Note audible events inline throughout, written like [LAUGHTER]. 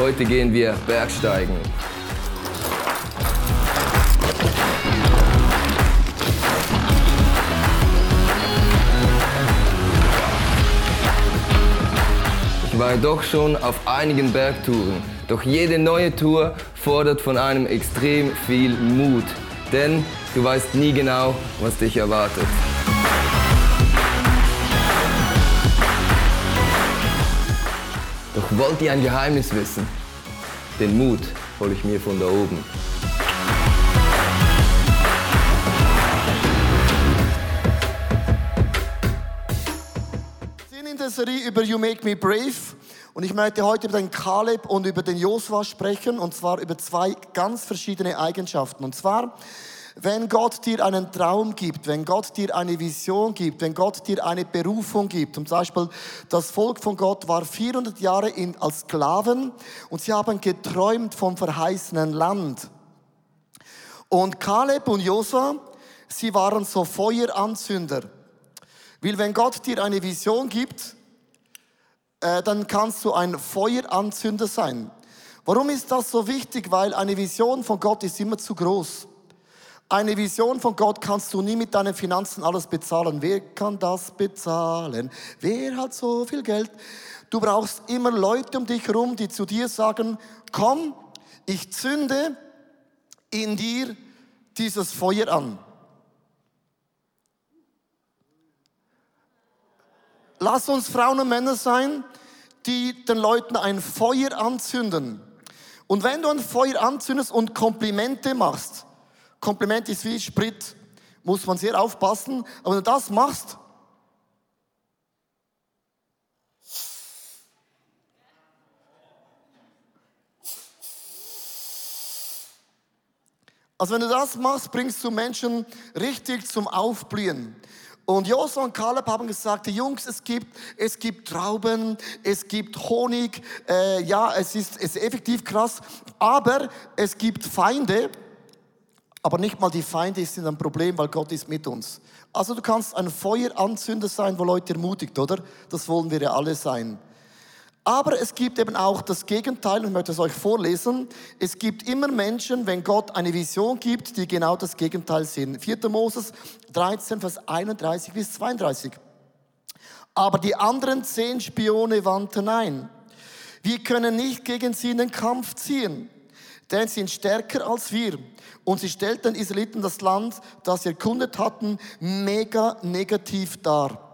Heute gehen wir Bergsteigen. Ich war doch schon auf einigen Bergtouren, doch jede neue Tour fordert von einem extrem viel Mut, denn du weißt nie genau, was dich erwartet. Doch wollt ihr ein Geheimnis wissen? Den Mut hole ich mir von da oben. Wir sind in der Serie über You Make Me Brave und ich möchte heute über den Kaleb und über den Josua sprechen und zwar über zwei ganz verschiedene Eigenschaften. Und zwar, wenn Gott dir einen Traum gibt, wenn Gott dir eine Vision gibt, wenn Gott dir eine Berufung gibt, zum Beispiel das Volk von Gott war 400 Jahre in, als Sklaven und sie haben geträumt vom verheißenen Land. Und Kaleb und Josua, sie waren so Feueranzünder. Weil wenn Gott dir eine Vision gibt, äh, dann kannst du ein Feueranzünder sein. Warum ist das so wichtig? Weil eine Vision von Gott ist immer zu groß. Eine Vision von Gott kannst du nie mit deinen Finanzen alles bezahlen. Wer kann das bezahlen? Wer hat so viel Geld? Du brauchst immer Leute um dich herum, die zu dir sagen, komm, ich zünde in dir dieses Feuer an. Lass uns Frauen und Männer sein, die den Leuten ein Feuer anzünden. Und wenn du ein Feuer anzündest und Komplimente machst, Kompliment ist wie Sprit, muss man sehr aufpassen, aber wenn du das machst, Also wenn du das machst, bringst du Menschen richtig zum Aufblühen. Und Josua und Kaleb haben gesagt, die Jungs, es gibt, es gibt Trauben, es gibt Honig, äh, ja, es ist, es ist effektiv krass, aber es gibt Feinde, aber nicht mal die Feinde sind ein Problem, weil Gott ist mit uns. Also du kannst ein Feueranzünder sein, wo Leute ermutigt, oder? Das wollen wir ja alle sein. Aber es gibt eben auch das Gegenteil, und ich möchte es euch vorlesen. Es gibt immer Menschen, wenn Gott eine Vision gibt, die genau das Gegenteil sind. 4. Moses 13, Vers 31 bis 32. Aber die anderen zehn Spione wandten ein. Wir können nicht gegen sie in den Kampf ziehen, denn sie sind stärker als wir. Und sie stellten Israeliten das Land, das sie erkundet hatten, mega negativ dar.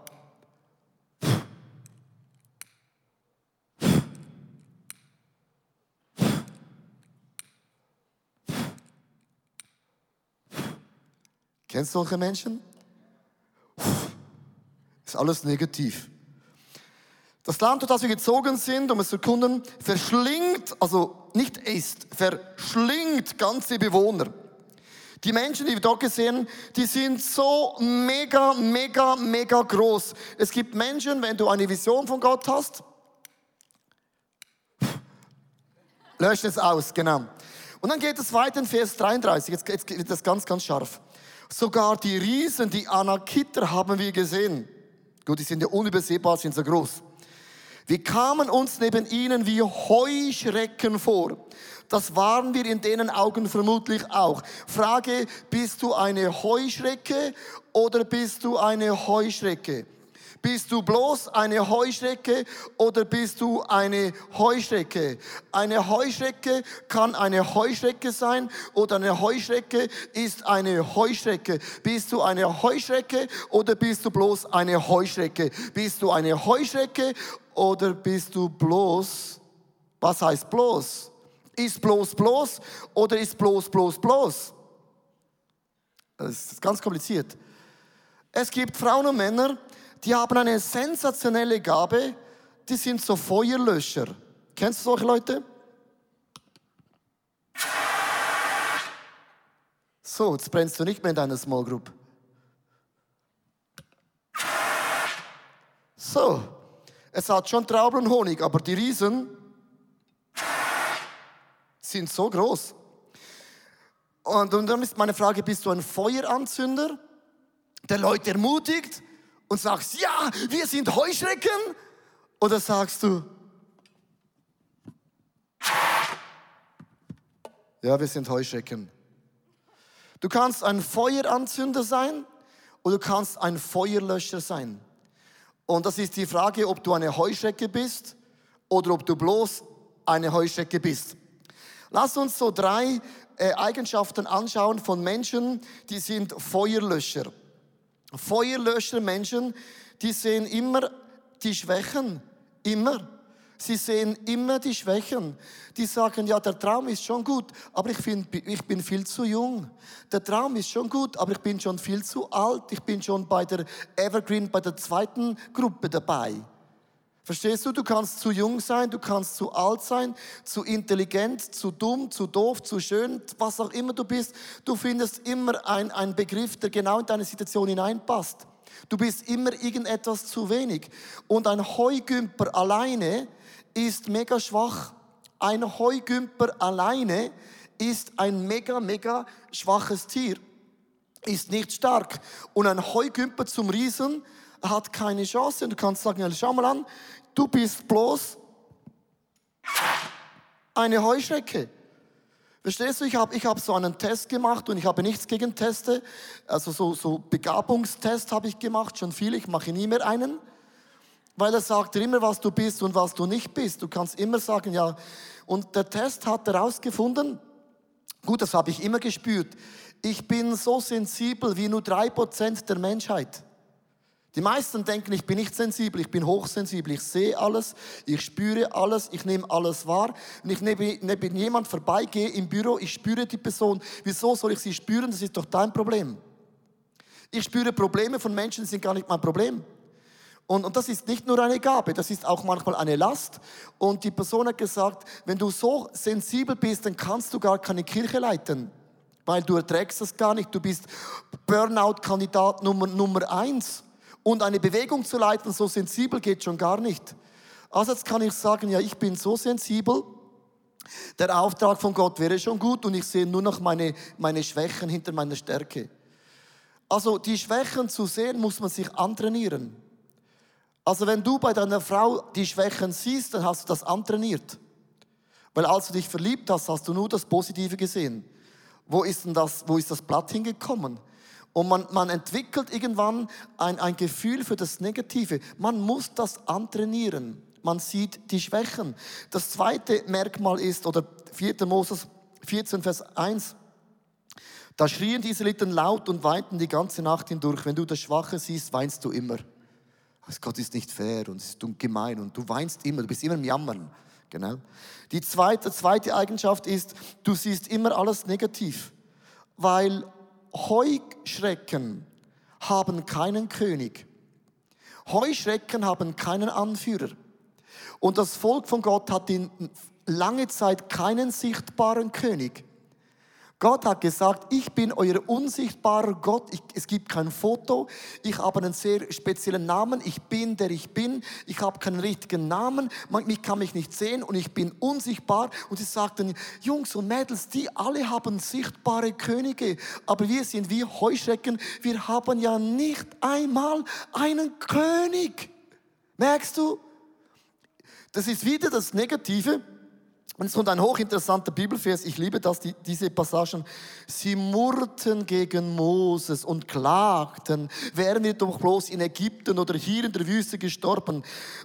Kennst du solche Menschen? Ist alles negativ. Das Land, durch das wir gezogen sind, um es zu erkunden, verschlingt, also nicht isst, verschlingt ganze Bewohner. Die Menschen, die wir dort gesehen, die sind so mega, mega, mega groß. Es gibt Menschen, wenn du eine Vision von Gott hast, lösch es aus, genau. Und dann geht es weiter in Vers 33, jetzt, jetzt wird das ganz, ganz scharf. Sogar die Riesen, die Anakiter haben wir gesehen. Gut, die sind ja unübersehbar, sind so groß. Wir kamen uns neben ihnen wie Heuschrecken vor. Das waren wir in denen Augen vermutlich auch. Frage, bist du eine Heuschrecke oder bist du eine Heuschrecke? Bist du bloß eine Heuschrecke oder bist du eine Heuschrecke? Eine Heuschrecke kann eine Heuschrecke sein oder eine Heuschrecke ist eine Heuschrecke. Bist du eine Heuschrecke oder bist du bloß eine Heuschrecke? Bist du eine Heuschrecke oder bist du bloß, was heißt bloß? Ist bloß bloß oder ist bloß bloß bloß? Das ist ganz kompliziert. Es gibt Frauen und Männer, die haben eine sensationelle Gabe, die sind so Feuerlöscher. Kennst du solche Leute? So, jetzt brennst du nicht mehr in deiner Small Group. So, es hat schon Trauben und Honig, aber die Riesen sind so groß. Und, und dann ist meine Frage, bist du ein Feueranzünder, der Leute ermutigt und sagst, ja, wir sind Heuschrecken? Oder sagst du, ja, wir sind Heuschrecken. Du kannst ein Feueranzünder sein oder du kannst ein Feuerlöscher sein. Und das ist die Frage, ob du eine Heuschrecke bist oder ob du bloß eine Heuschrecke bist. Lass uns so drei äh, Eigenschaften anschauen von Menschen, die sind Feuerlöscher. Feuerlöscher Menschen, die sehen immer die Schwächen, immer. Sie sehen immer die Schwächen. Die sagen, ja, der Traum ist schon gut, aber ich, find, ich bin viel zu jung. Der Traum ist schon gut, aber ich bin schon viel zu alt. Ich bin schon bei der Evergreen, bei der zweiten Gruppe dabei. Verstehst du? Du kannst zu jung sein, du kannst zu alt sein, zu intelligent, zu dumm, zu doof, zu schön, was auch immer du bist. Du findest immer einen Begriff, der genau in deine Situation hineinpasst. Du bist immer irgendetwas zu wenig. Und ein Heugümper alleine ist mega schwach. Ein Heugümper alleine ist ein mega, mega schwaches Tier. Ist nicht stark. Und ein Heugümper zum Riesen hat keine Chance. Und du kannst sagen, schau mal an, du bist bloß eine Heuschrecke. Verstehst du, ich habe ich hab so einen Test gemacht und ich habe nichts gegen Teste. Also so, so Begabungstest habe ich gemacht, schon viel, ich mache nie mehr einen. Weil er sagt immer, was du bist und was du nicht bist. Du kannst immer sagen, ja. Und der Test hat herausgefunden, gut, das habe ich immer gespürt, ich bin so sensibel wie nur drei Prozent der Menschheit. Die meisten denken, ich bin nicht sensibel, ich bin hochsensibel. Ich sehe alles, ich spüre alles, ich nehme alles wahr. Wenn ich neben, neben jemand vorbeigehe im Büro, ich spüre die Person. Wieso soll ich sie spüren? Das ist doch dein Problem. Ich spüre Probleme von Menschen, die sind gar nicht mein Problem. Und, und das ist nicht nur eine Gabe, das ist auch manchmal eine Last. Und die Person hat gesagt, wenn du so sensibel bist, dann kannst du gar keine Kirche leiten, weil du erträgst das gar nicht. Du bist Burnout-Kandidat Nummer, Nummer eins. Und eine Bewegung zu leiten, so sensibel geht schon gar nicht. Also jetzt kann ich sagen, ja, ich bin so sensibel, der Auftrag von Gott wäre schon gut und ich sehe nur noch meine, meine Schwächen hinter meiner Stärke. Also die Schwächen zu sehen, muss man sich antrainieren. Also wenn du bei deiner Frau die Schwächen siehst, dann hast du das antrainiert. Weil als du dich verliebt hast, hast du nur das Positive gesehen. Wo ist denn das, wo ist das Blatt hingekommen? Und man, man entwickelt irgendwann ein, ein Gefühl für das Negative. Man muss das antrainieren. Man sieht die Schwächen. Das zweite Merkmal ist, oder 4. Moses 14, Vers 1, da schrien die Israeliten laut und weinten die ganze Nacht hindurch. Wenn du das Schwache siehst, weinst du immer. Gott ist nicht fair und ist gemein und du weinst immer, du bist immer im Jammern. Genau. Die zweite, zweite Eigenschaft ist, du siehst immer alles negativ, weil Heuschrecken haben keinen König. Heuschrecken haben keinen Anführer. Und das Volk von Gott hat in lange Zeit keinen sichtbaren König. Gott hat gesagt, ich bin euer unsichtbarer Gott. Ich, es gibt kein Foto. Ich habe einen sehr speziellen Namen. Ich bin, der ich bin. Ich habe keinen richtigen Namen. Man, ich kann mich nicht sehen und ich bin unsichtbar. Und sie sagten, Jungs und Mädels, die alle haben sichtbare Könige. Aber wir sind wie Heuschrecken. Wir haben ja nicht einmal einen König. Merkst du? Das ist wieder das Negative. Und es kommt ein hochinteressanter Bibelvers, ich liebe das, die, diese Passagen. Sie murrten gegen Moses und klagten, wären wir doch bloß in Ägypten oder hier in der Wüste gestorben.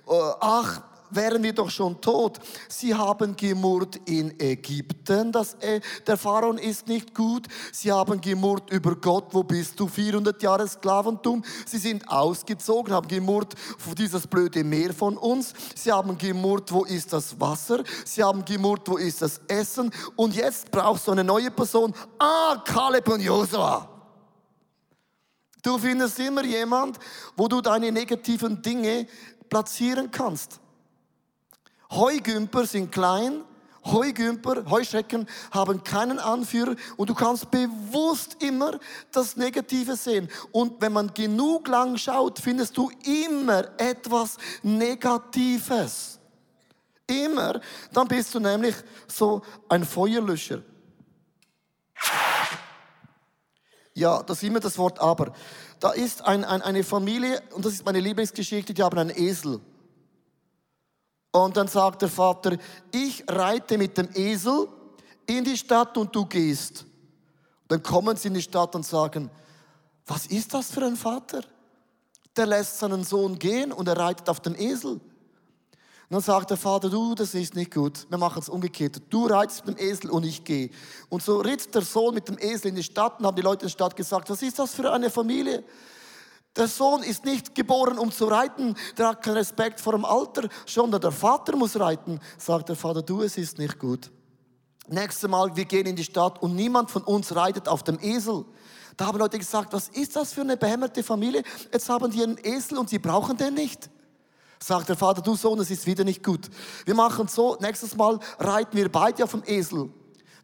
Äh, ach, wären wir doch schon tot. Sie haben gemurrt in Ägypten, dass äh, der Pharaon ist nicht gut. Sie haben gemurrt über Gott, wo bist du? 400 Jahre Sklaventum. Sie sind ausgezogen, haben gemurrt dieses blöde Meer von uns. Sie haben gemurrt, wo ist das Wasser? Sie haben gemurrt, wo ist das Essen? Und jetzt brauchst du eine neue Person. Ah, Kaleb und Josua. Du findest immer jemand, wo du deine negativen Dinge platzieren kannst. Heugümper sind klein, Heugümper, Heuschrecken haben keinen Anführer und du kannst bewusst immer das Negative sehen. Und wenn man genug lang schaut, findest du immer etwas Negatives. Immer. Dann bist du nämlich so ein Feuerlöscher. Ja, das ist immer das Wort aber. Da ist ein, ein, eine Familie, und das ist meine Lieblingsgeschichte, die haben einen Esel. Und dann sagt der Vater, ich reite mit dem Esel in die Stadt und du gehst. Dann kommen sie in die Stadt und sagen, was ist das für ein Vater? Der lässt seinen Sohn gehen und er reitet auf dem Esel. Und dann sagt der Vater, du, das ist nicht gut. Wir machen es umgekehrt. Du reitest mit dem Esel und ich gehe. Und so ritt der Sohn mit dem Esel in die Stadt und haben die Leute in der Stadt gesagt, was ist das für eine Familie? Der Sohn ist nicht geboren, um zu reiten. Der hat keinen Respekt vor dem Alter. Schon der Vater muss reiten. Sagt der Vater, du, es ist nicht gut. Nächstes Mal, wir gehen in die Stadt und niemand von uns reitet auf dem Esel. Da haben Leute gesagt, was ist das für eine behämmerte Familie? Jetzt haben die einen Esel und sie brauchen den nicht. Sagt der Vater, du Sohn, es ist wieder nicht gut. Wir machen so, nächstes Mal reiten wir beide auf dem Esel.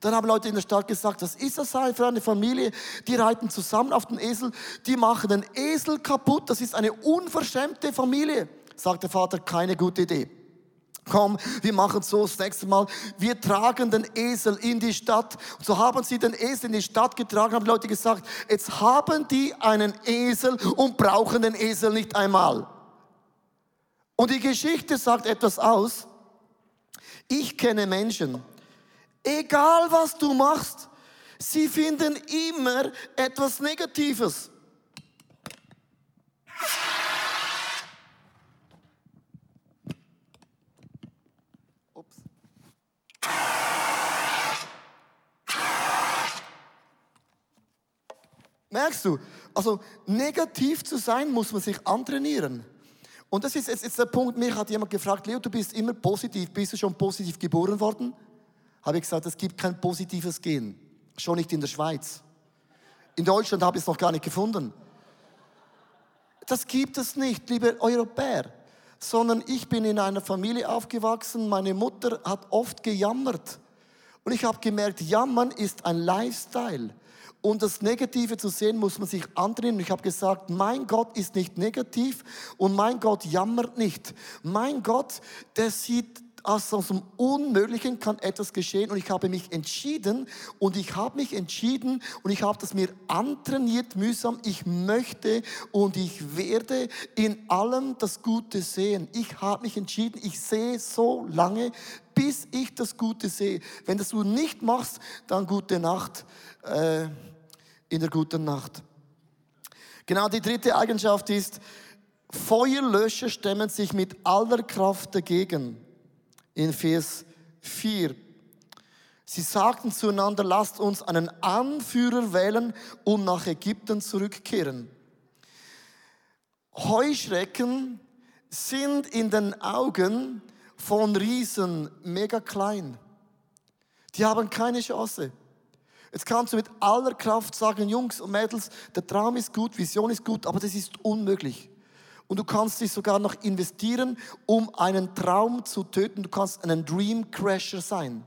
Dann haben Leute in der Stadt gesagt, was ist das für eine Familie? Die reiten zusammen auf den Esel, die machen den Esel kaputt. Das ist eine unverschämte Familie. Sagt der Vater, keine gute Idee. Komm, wir machen so das nächste Mal. Wir tragen den Esel in die Stadt. Und so haben sie den Esel in die Stadt getragen, haben Leute gesagt, jetzt haben die einen Esel und brauchen den Esel nicht einmal. Und die Geschichte sagt etwas aus. Ich kenne Menschen, Egal was du machst, sie finden immer etwas Negatives. Ups. Merkst du? Also negativ zu sein, muss man sich antrainieren. Und das ist jetzt, der Punkt, mich hat jemand gefragt, Leo, du bist immer positiv, bist du schon positiv geboren worden? Habe ich gesagt, es gibt kein positives Gen. Schon nicht in der Schweiz. In Deutschland habe ich es noch gar nicht gefunden. Das gibt es nicht, liebe Europäer. Sondern ich bin in einer Familie aufgewachsen. Meine Mutter hat oft gejammert. Und ich habe gemerkt, Jammern ist ein Lifestyle. Und das Negative zu sehen, muss man sich antrainieren. Ich habe gesagt, mein Gott ist nicht negativ und mein Gott jammert nicht. Mein Gott, der sieht aus dem Unmöglichen kann etwas geschehen und ich habe mich entschieden und ich habe mich entschieden und ich habe das mir antrainiert mühsam. Ich möchte und ich werde in allem das Gute sehen. Ich habe mich entschieden, ich sehe so lange, bis ich das Gute sehe. Wenn das du nicht machst, dann gute Nacht äh, in der guten Nacht. Genau die dritte Eigenschaft ist, Feuerlöscher stemmen sich mit aller Kraft dagegen in Vers 4. Sie sagten zueinander, lasst uns einen Anführer wählen und nach Ägypten zurückkehren. Heuschrecken sind in den Augen von Riesen mega klein. Die haben keine Chance. Jetzt kannst du mit aller Kraft sagen, Jungs und Mädels, der Traum ist gut, Vision ist gut, aber das ist unmöglich. Und du kannst dich sogar noch investieren, um einen Traum zu töten. Du kannst einen Dream Crasher sein.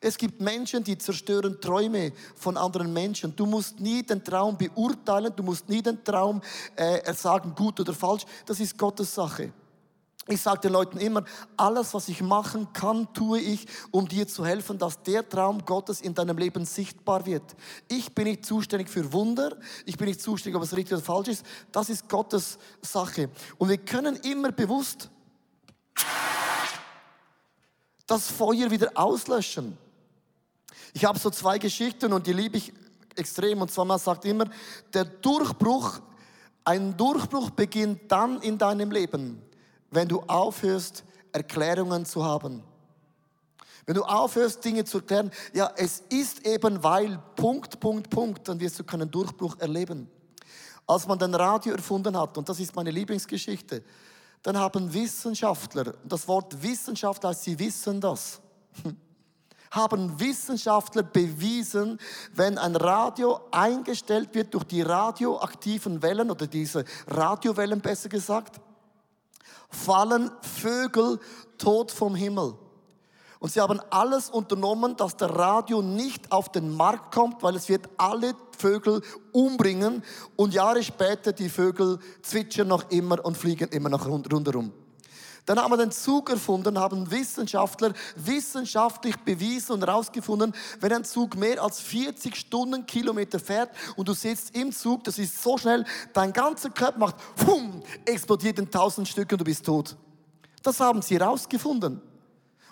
Es gibt Menschen, die zerstören Träume von anderen Menschen. Du musst nie den Traum beurteilen, du musst nie den Traum äh, sagen, gut oder falsch. Das ist Gottes Sache. Ich sage den Leuten immer, alles, was ich machen kann, tue ich, um dir zu helfen, dass der Traum Gottes in deinem Leben sichtbar wird. Ich bin nicht zuständig für Wunder, ich bin nicht zuständig, ob es richtig oder falsch ist. Das ist Gottes Sache. Und wir können immer bewusst das Feuer wieder auslöschen. Ich habe so zwei Geschichten und die liebe ich extrem. Und zwar, man sagt immer, der Durchbruch, ein Durchbruch beginnt dann in deinem Leben, wenn du aufhörst, Erklärungen zu haben. Wenn du aufhörst, Dinge zu erklären, ja, es ist eben weil, Punkt, Punkt, Punkt, dann wirst du keinen Durchbruch erleben. Als man den Radio erfunden hat, und das ist meine Lieblingsgeschichte, dann haben Wissenschaftler, das Wort Wissenschaftler heißt, sie wissen das, [LAUGHS] haben Wissenschaftler bewiesen, wenn ein Radio eingestellt wird durch die radioaktiven Wellen oder diese Radiowellen besser gesagt, fallen Vögel tot vom Himmel. Und sie haben alles unternommen, dass der Radio nicht auf den Markt kommt, weil es wird alle Vögel umbringen. Und Jahre später, die Vögel zwitschern noch immer und fliegen immer noch rundherum. Dann haben wir den Zug erfunden, haben Wissenschaftler wissenschaftlich bewiesen und herausgefunden, wenn ein Zug mehr als 40 Stundenkilometer fährt und du sitzt im Zug, das ist so schnell, dein ganzer Körper macht, pum, explodiert in tausend Stücke und du bist tot. Das haben sie herausgefunden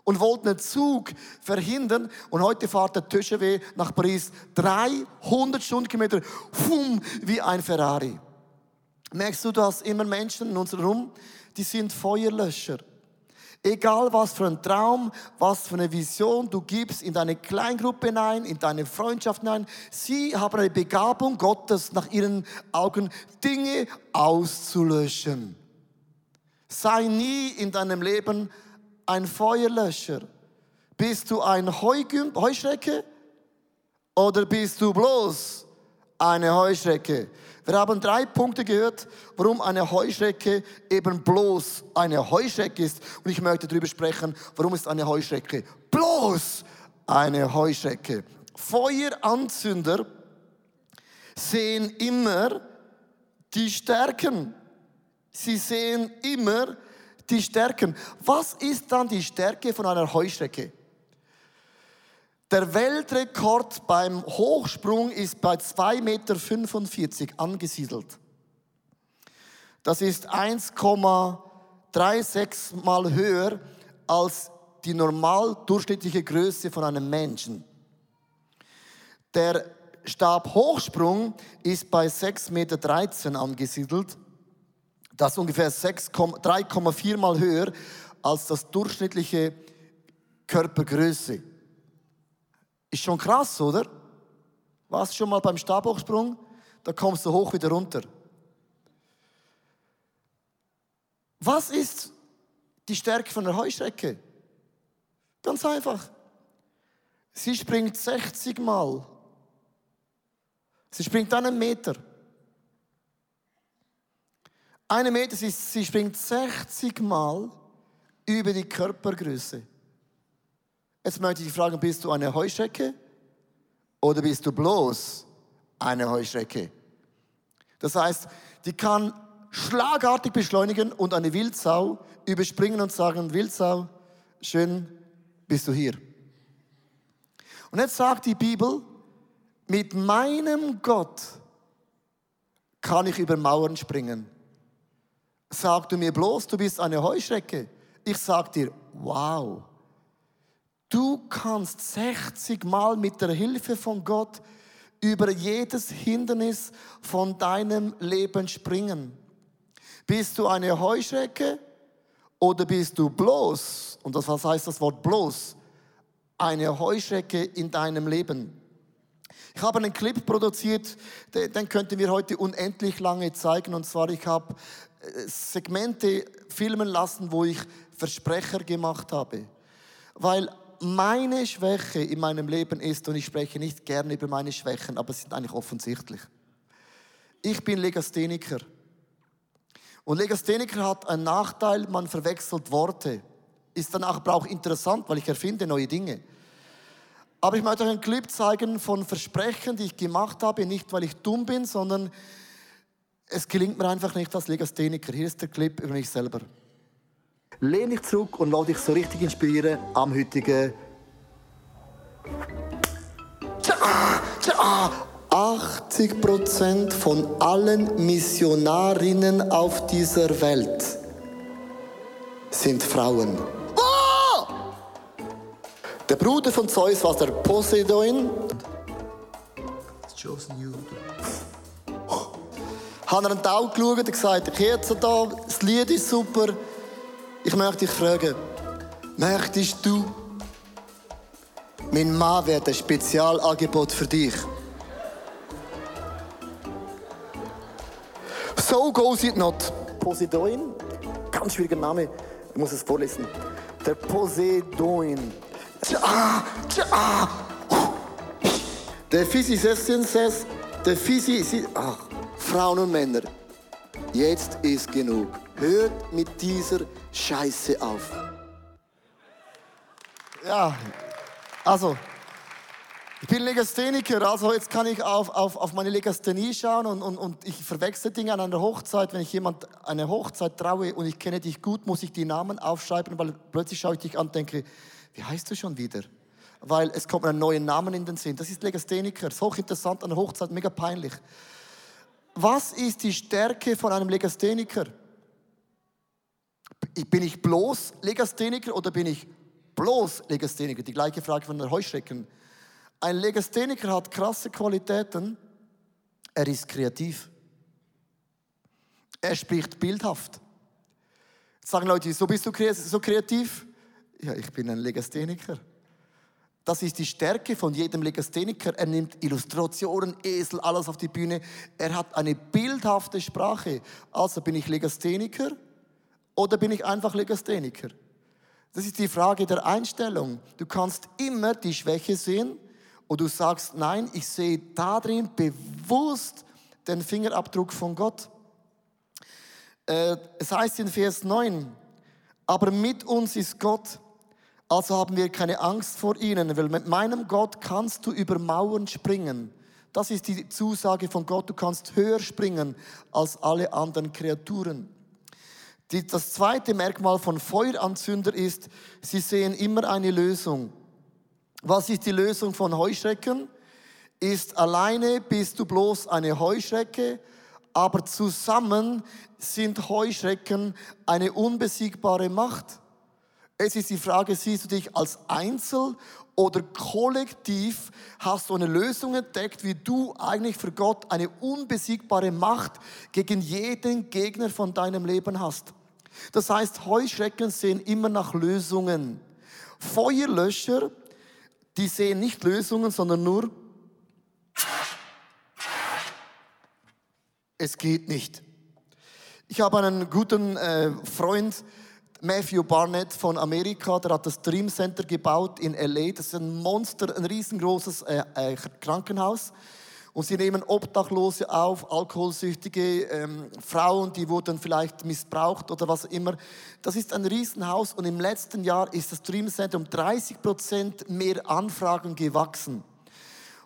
und wollten einen Zug verhindern. Und heute fährt der TGV nach Paris 300 Stundenkilometer, fum, wie ein Ferrari. Merkst du, dass immer Menschen in unserem Raum, die sind Feuerlöscher. Egal was für ein Traum, was für eine Vision du gibst in deine Kleingruppe hinein, in deine Freundschaft hinein, sie haben eine Begabung Gottes nach ihren Augen, Dinge auszulöschen. Sei nie in deinem Leben ein Feuerlöscher? Bist du ein Heuschrecke oder bist du bloß eine Heuschrecke? Wir haben drei Punkte gehört, warum eine Heuschrecke eben bloß eine Heuschrecke ist. Und ich möchte darüber sprechen, warum ist eine Heuschrecke bloß eine Heuschrecke. Feueranzünder sehen immer die Stärken. Sie sehen immer die Stärken. Was ist dann die Stärke von einer Heuschrecke? Der Weltrekord beim Hochsprung ist bei 2,45 Meter angesiedelt. Das ist 1,36 mal höher als die normal durchschnittliche Größe von einem Menschen. Der Stabhochsprung ist bei 6,13 Meter angesiedelt. Das ist ungefähr 3,4 mal höher als das durchschnittliche Körpergröße. Ist schon krass, oder? Warst du schon mal beim Stabhochsprung? Da kommst du hoch wieder runter. Was ist die Stärke von der Heuschrecke? Ganz einfach. Sie springt 60 Mal. Sie springt einen Meter. Eine Meter, sie springt 60 Mal über die Körpergröße. Jetzt möchte ich fragen, bist du eine Heuschrecke oder bist du bloß eine Heuschrecke? Das heißt, die kann schlagartig beschleunigen und eine Wildsau überspringen und sagen, Wildsau, schön bist du hier. Und jetzt sagt die Bibel, mit meinem Gott kann ich über Mauern springen. Sag du mir bloß, du bist eine Heuschrecke. Ich sag dir, wow. Du kannst 60 Mal mit der Hilfe von Gott über jedes Hindernis von deinem Leben springen. Bist du eine Heuschrecke oder bist du bloß, und das, was heißt das Wort bloß, eine Heuschrecke in deinem Leben? Ich habe einen Clip produziert, den könnten wir heute unendlich lange zeigen. Und zwar, ich habe Segmente filmen lassen, wo ich Versprecher gemacht habe. Weil meine Schwäche in meinem Leben ist, und ich spreche nicht gerne über meine Schwächen, aber sie sind eigentlich offensichtlich. Ich bin Legastheniker. Und Legastheniker hat einen Nachteil, man verwechselt Worte. Ist dann aber auch interessant, weil ich erfinde neue Dinge. Aber ich möchte euch einen Clip zeigen von Versprechen, die ich gemacht habe, nicht weil ich dumm bin, sondern es gelingt mir einfach nicht als Legastheniker. Hier ist der Clip über mich selber. Lehn dich zurück und lass dich so richtig inspirieren am heutigen 80 Prozent von allen Missionarinnen auf dieser Welt sind Frauen. Oh! Der Bruder von Zeus war der Poseidon. Hat er einen Tau geschaut und gesagt, ich jetzt da, das Lied ist super. Ich möchte dich fragen, möchtest du, mein Mann wird ein Spezialangebot für dich. So goes it not. Poseidon, ganz schwieriger Name, ich muss es vorlesen. Der Poseidon. Ah, ah. Der Physicist says, der Physicist, ach, Frauen und Männer, jetzt ist genug. Hört mit dieser Scheiße auf. Ja, also, ich bin Legastheniker, also jetzt kann ich auf, auf, auf meine Legasthenie schauen und, und, und ich verwechsel Dinge an einer Hochzeit. Wenn ich jemand eine Hochzeit traue und ich kenne dich gut, muss ich die Namen aufschreiben, weil plötzlich schaue ich dich an und denke, wie heißt du schon wieder? Weil es kommt ein neuer Name in den Sinn. Das ist Legastheniker. So hochinteressant an der Hochzeit, mega peinlich. Was ist die Stärke von einem Legastheniker? Bin ich bloß Legastheniker oder bin ich bloß Legastheniker? Die gleiche Frage von der Heuschrecken. Ein Legastheniker hat krasse Qualitäten. Er ist kreativ. Er spricht bildhaft. Jetzt sagen Leute, so bist du so kreativ? Ja, ich bin ein Legastheniker. Das ist die Stärke von jedem Legastheniker. Er nimmt Illustrationen, Esel, alles auf die Bühne. Er hat eine bildhafte Sprache. Also bin ich Legastheniker oder bin ich einfach Legastheniker? Das ist die Frage der Einstellung. Du kannst immer die Schwäche sehen und du sagst, nein, ich sehe darin bewusst den Fingerabdruck von Gott. Äh, es heißt in Vers 9, aber mit uns ist Gott also haben wir keine Angst vor ihnen, weil mit meinem Gott kannst du über Mauern springen. Das ist die Zusage von Gott. Du kannst höher springen als alle anderen Kreaturen. Das zweite Merkmal von Feueranzünder ist, sie sehen immer eine Lösung. Was ist die Lösung von Heuschrecken? Ist alleine bist du bloß eine Heuschrecke, aber zusammen sind Heuschrecken eine unbesiegbare Macht. Es ist die Frage, siehst du dich als Einzel oder kollektiv? Hast du eine Lösung entdeckt, wie du eigentlich für Gott eine unbesiegbare Macht gegen jeden Gegner von deinem Leben hast? Das heißt, Heuschrecken sehen immer nach Lösungen. Feuerlöscher, die sehen nicht Lösungen, sondern nur, es geht nicht. Ich habe einen guten äh, Freund, Matthew Barnett von Amerika, der hat das Dream Center gebaut in LA. Das ist ein Monster, ein riesengroßes äh, äh, Krankenhaus. Und sie nehmen Obdachlose auf, alkoholsüchtige ähm, Frauen, die wurden vielleicht missbraucht oder was immer. Das ist ein Riesenhaus und im letzten Jahr ist das Dream Center um 30 Prozent mehr Anfragen gewachsen.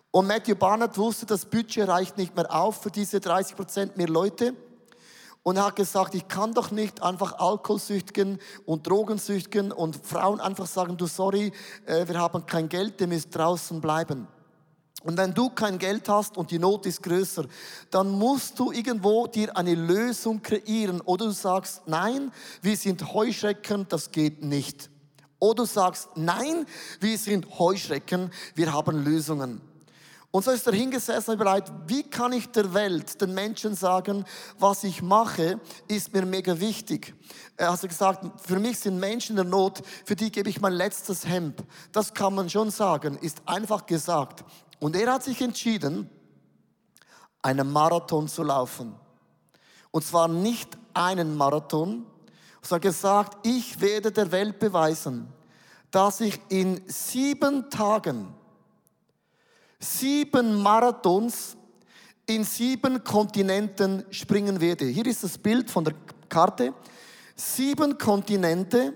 Und Matthew Barnett wusste, das Budget reicht nicht mehr auf für diese 30 Prozent mehr Leute und hat gesagt, ich kann doch nicht einfach Alkoholsüchtigen und Drogensüchtigen und Frauen einfach sagen, du sorry, äh, wir haben kein Geld, ihr müsst draußen bleiben. Und wenn du kein Geld hast und die Not ist größer, dann musst du irgendwo dir eine Lösung kreieren. Oder du sagst, nein, wir sind Heuschrecken, das geht nicht. Oder du sagst, nein, wir sind Heuschrecken, wir haben Lösungen. Und so ist er hingesessen und überlegt, wie kann ich der Welt, den Menschen sagen, was ich mache, ist mir mega wichtig. Er hat gesagt, für mich sind Menschen in der Not, für die gebe ich mein letztes Hemd. Das kann man schon sagen, ist einfach gesagt. Und er hat sich entschieden, einen Marathon zu laufen. Und zwar nicht einen Marathon, sondern gesagt, ich werde der Welt beweisen, dass ich in sieben Tagen sieben Marathons in sieben Kontinenten springen werde. Hier ist das Bild von der Karte. Sieben Kontinente,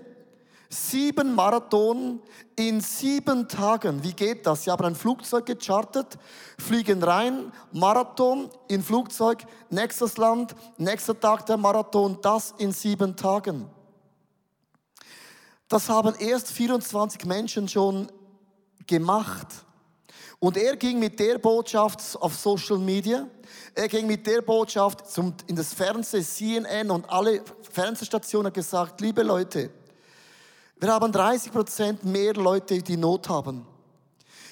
sieben Marathon in sieben Tagen. Wie geht das? Sie haben ein Flugzeug gechartet, fliegen rein, Marathon in Flugzeug, nächstes Land, nächster Tag der Marathon, das in sieben Tagen. Das haben erst 24 Menschen schon gemacht. Und er ging mit der Botschaft auf Social Media, er ging mit der Botschaft zum, in das Fernsehen, CNN und alle Fernsehstationen gesagt, liebe Leute, Wir haben 30 Prozent mehr Leute, die Not haben.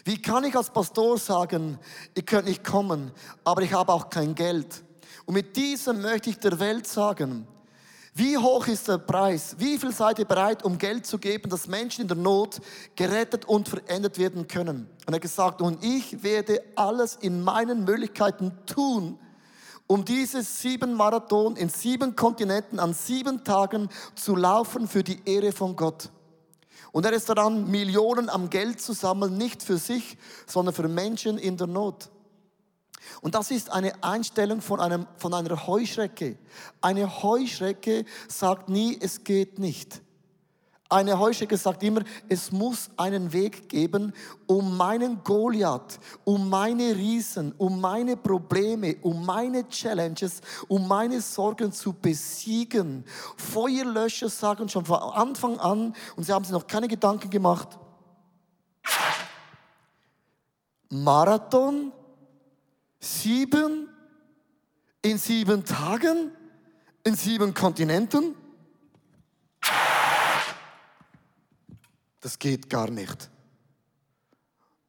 Wie kann ich als Pastor sagen, ihr könnt nicht kommen, aber ich habe auch kein Geld? Und mit diesem möchte ich der Welt sagen, wie hoch ist der Preis? Wie viel seid ihr bereit, um Geld zu geben, dass Menschen in der Not gerettet und verändert werden können? Und er hat gesagt, und ich werde alles in meinen Möglichkeiten tun, um dieses sieben Marathon in sieben Kontinenten an sieben Tagen zu laufen für die Ehre von Gott. Und er ist daran, Millionen am Geld zu sammeln, nicht für sich, sondern für Menschen in der Not. Und das ist eine Einstellung von, einem, von einer Heuschrecke. Eine Heuschrecke sagt nie, es geht nicht. Eine Heuschrecke sagt immer, es muss einen Weg geben, um meinen Goliath, um meine Riesen, um meine Probleme, um meine Challenges, um meine Sorgen zu besiegen. Feuerlöscher sagen schon von Anfang an, und sie haben sich noch keine Gedanken gemacht, Marathon, sieben, in sieben Tagen, in sieben Kontinenten. Das geht gar nicht.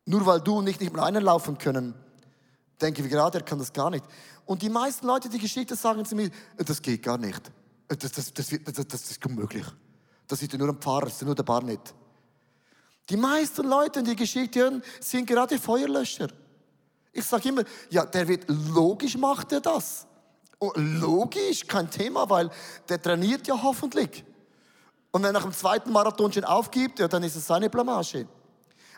Nur weil du und ich nicht mehr einlaufen können, denken wir gerade, er kann das gar nicht. Und die meisten Leute, die Geschichte sagen zu mir, das geht gar nicht. Das, das, das, das, das ist unmöglich. Das ist nur ein Pfarrer, das ist nur der Barnett. Die meisten Leute, die Geschichte hören, sind gerade Feuerlöscher. Ich sage immer, ja, der wird, logisch macht er das. Logisch, kein Thema, weil der trainiert ja hoffentlich. Und wenn er nach dem zweiten Marathon schon aufgibt, ja, dann ist es seine Blamage.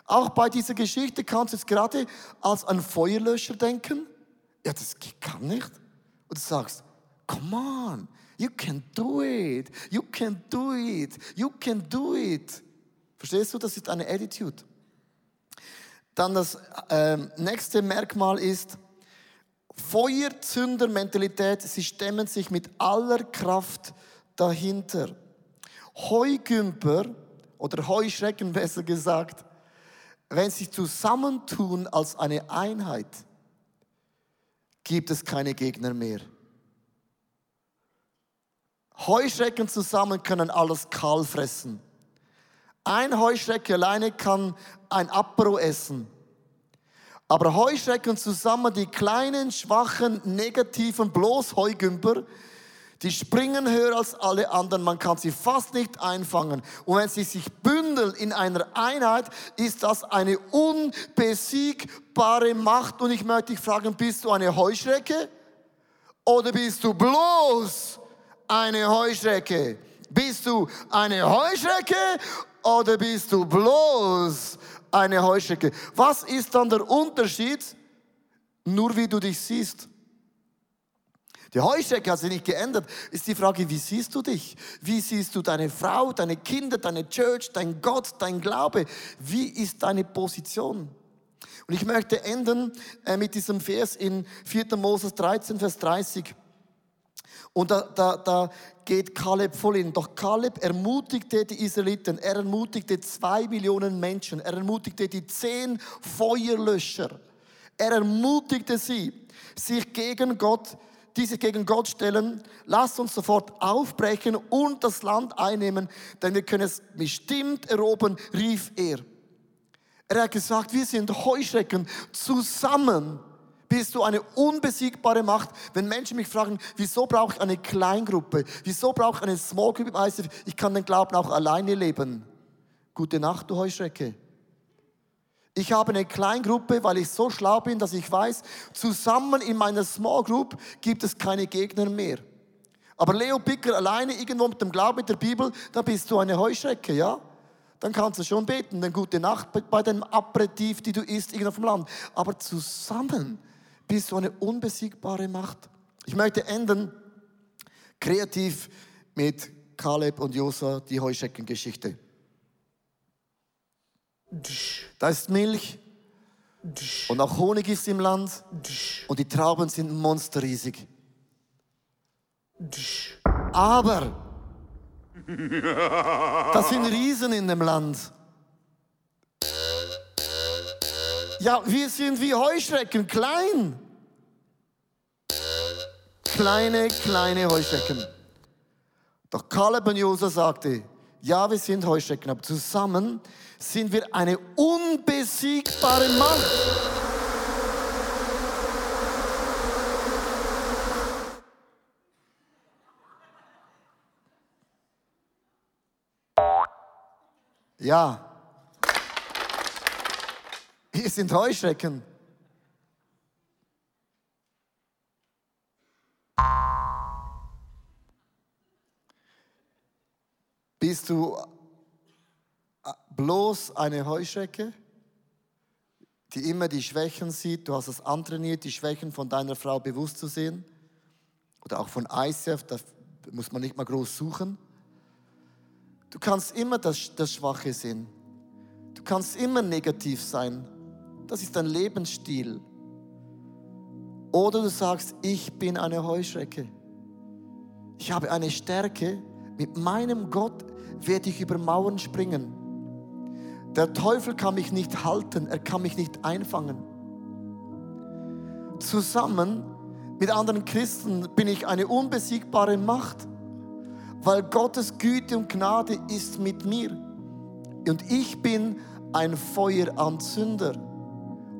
Auch bei dieser Geschichte kannst du es gerade als ein Feuerlöscher denken. Ja, das kann nicht. Und du sagst, come on, you can do it, you can do it, you can do it. Verstehst du, das ist eine Attitude. Dann das äh, nächste Merkmal ist Feuerzündermentalität. Sie stemmen sich mit aller Kraft dahinter. Heugümper oder Heuschrecken besser gesagt, wenn sie zusammentun als eine Einheit, gibt es keine Gegner mehr. Heuschrecken zusammen können alles kahl fressen. Ein Heuschrecke alleine kann ein Apero essen. Aber Heuschrecken zusammen, die kleinen, schwachen, negativen, bloß Heugümper, die springen höher als alle anderen, man kann sie fast nicht einfangen. Und wenn sie sich bündeln in einer Einheit, ist das eine unbesiegbare Macht. Und ich möchte dich fragen, bist du eine Heuschrecke oder bist du bloß eine Heuschrecke? Bist du eine Heuschrecke oder bist du bloß eine Heuschrecke? Was ist dann der Unterschied? Nur wie du dich siehst. Die Heuschrecke hat sich nicht geändert. Ist die Frage, wie siehst du dich? Wie siehst du deine Frau, deine Kinder, deine Church, dein Gott, dein Glaube? Wie ist deine Position? Und ich möchte enden äh, mit diesem Vers in 4. Moses 13, Vers 30. Und da, da, da geht Kaleb voll in. Doch Kaleb ermutigte die Israeliten, er ermutigte zwei Millionen Menschen, er ermutigte die zehn Feuerlöscher. Er ermutigte sie, sich gegen Gott die sich gegen Gott stellen, lasst uns sofort aufbrechen und das Land einnehmen, denn wir können es bestimmt erobern, rief er. Er hat gesagt, wir sind Heuschrecken zusammen. Bist du eine unbesiegbare Macht? Wenn Menschen mich fragen, wieso brauche ich eine Kleingruppe? Wieso brauche ich eine Small Group? Ich kann den Glauben auch alleine leben. Gute Nacht, du Heuschrecke. Ich habe eine Kleingruppe, weil ich so schlau bin, dass ich weiß, zusammen in meiner Small Group gibt es keine Gegner mehr. Aber Leo Picker alleine irgendwo mit dem Glauben, mit der Bibel, da bist du eine Heuschrecke, ja? Dann kannst du schon beten, eine gute Nacht bei dem Aperitif, die du isst, irgendwo vom Land. Aber zusammen bist du eine unbesiegbare Macht. Ich möchte enden kreativ mit Kaleb und Josa, die Heuschreckengeschichte. Da ist Milch und auch Honig ist im Land und die Trauben sind monsterriesig. Aber das sind Riesen in dem Land. Ja, wir sind wie Heuschrecken, klein. Kleine, kleine Heuschrecken. Doch Kaleb und Josa sagte, Ja, wir sind Heuschrecken, aber zusammen sind wir eine unbesiegbare Macht. Ja. Wir sind Heuschrecken. Bist du bloß eine Heuschrecke, die immer die Schwächen sieht? Du hast es antrainiert, die Schwächen von deiner Frau bewusst zu sehen. Oder auch von ICF, da muss man nicht mal groß suchen. Du kannst immer das, das Schwache sehen. Du kannst immer negativ sein. Das ist dein Lebensstil. Oder du sagst, ich bin eine Heuschrecke. Ich habe eine Stärke. Mit meinem Gott werde ich über Mauern springen. Der Teufel kann mich nicht halten, er kann mich nicht einfangen. Zusammen mit anderen Christen bin ich eine unbesiegbare Macht weil Gottes Güte und Gnade ist mit mir. Und ich bin ein Feueranzünder.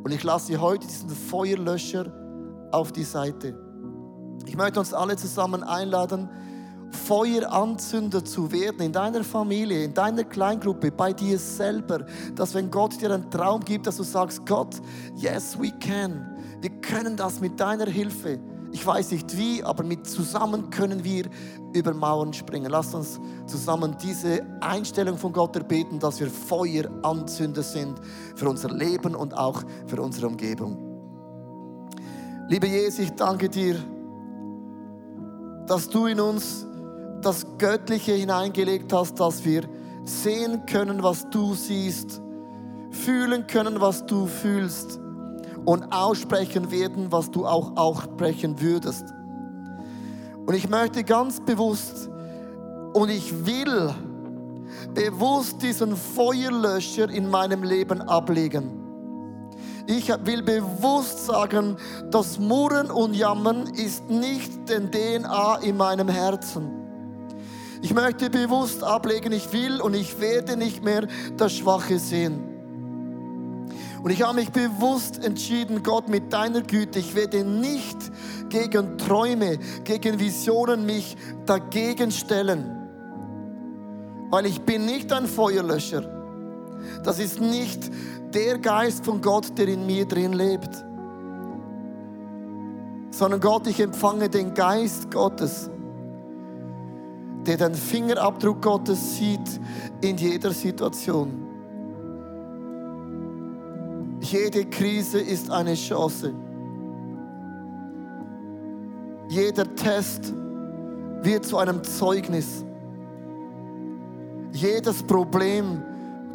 Und ich lasse heute diesen Feuerlöscher auf die Seite. Ich möchte uns alle zusammen einladen, Feueranzünder zu werden in deiner Familie, in deiner Kleingruppe, bei dir selber. Dass wenn Gott dir einen Traum gibt, dass du sagst, Gott, yes, we can. Wir können das mit deiner Hilfe. Ich weiß nicht wie, aber mit zusammen können wir über Mauern springen. Lasst uns zusammen diese Einstellung von Gott erbeten, dass wir Feueranzünder sind für unser Leben und auch für unsere Umgebung. Liebe Jesus, ich danke dir, dass du in uns das Göttliche hineingelegt hast, dass wir sehen können, was du siehst, fühlen können, was du fühlst und aussprechen werden, was du auch aussprechen würdest. Und ich möchte ganz bewusst und ich will bewusst diesen Feuerlöscher in meinem Leben ablegen. Ich will bewusst sagen, das Murren und Jammern ist nicht den DNA in meinem Herzen. Ich möchte bewusst ablegen, ich will und ich werde nicht mehr das Schwache sehen. Und ich habe mich bewusst entschieden, Gott, mit deiner Güte, ich werde nicht gegen Träume, gegen Visionen mich dagegen stellen. Weil ich bin nicht ein Feuerlöscher. Das ist nicht der Geist von Gott, der in mir drin lebt. Sondern Gott, ich empfange den Geist Gottes, der den Fingerabdruck Gottes sieht in jeder Situation. Jede Krise ist eine Chance. Jeder Test wird zu einem Zeugnis. Jedes Problem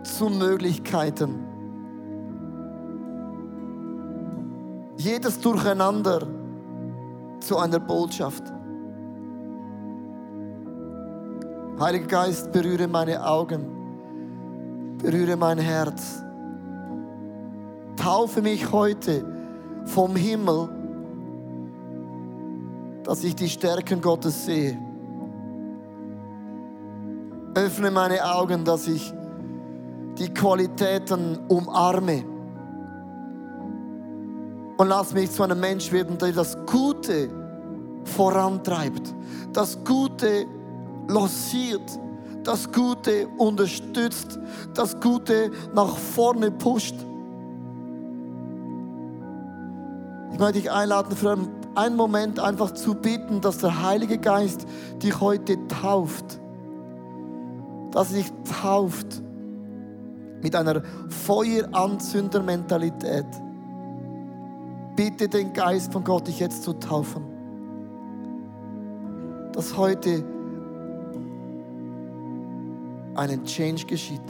zu Möglichkeiten. Jedes Durcheinander zu einer Botschaft. Heiliger Geist, berühre meine Augen, berühre mein Herz taufe mich heute vom Himmel, dass ich die Stärken Gottes sehe. Öffne meine Augen, dass ich die Qualitäten umarme. Und lass mich zu einem Mensch werden, der das Gute vorantreibt, das Gute lossiert, das Gute unterstützt, das Gute nach vorne pusht. Ich möchte dich einladen, für einen Moment einfach zu bitten, dass der Heilige Geist dich heute tauft. Dass er dich tauft mit einer Feueranzündermentalität. Bitte den Geist von Gott, dich jetzt zu taufen. Dass heute einen Change geschieht.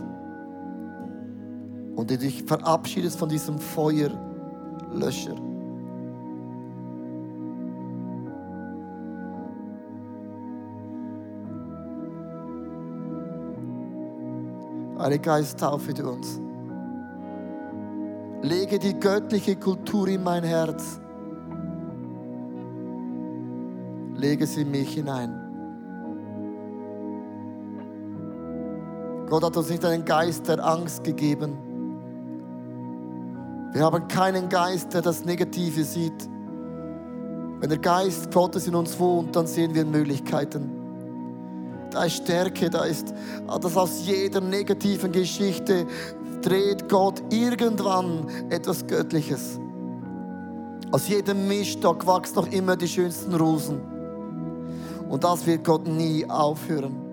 Und du dich verabschiedest von diesem Feuerlöscher. Heiliger Geist, taufe du uns. Lege die göttliche Kultur in mein Herz. Lege sie in mich hinein. Gott hat uns nicht einen Geist der Angst gegeben. Wir haben keinen Geist, der das Negative sieht. Wenn der Geist Gottes in uns wohnt, dann sehen wir Möglichkeiten. Da ist Stärke, da ist, dass aus jeder negativen Geschichte dreht Gott irgendwann etwas Göttliches. Aus jedem Mischstock wachsen noch immer die schönsten Rosen. Und das wird Gott nie aufhören.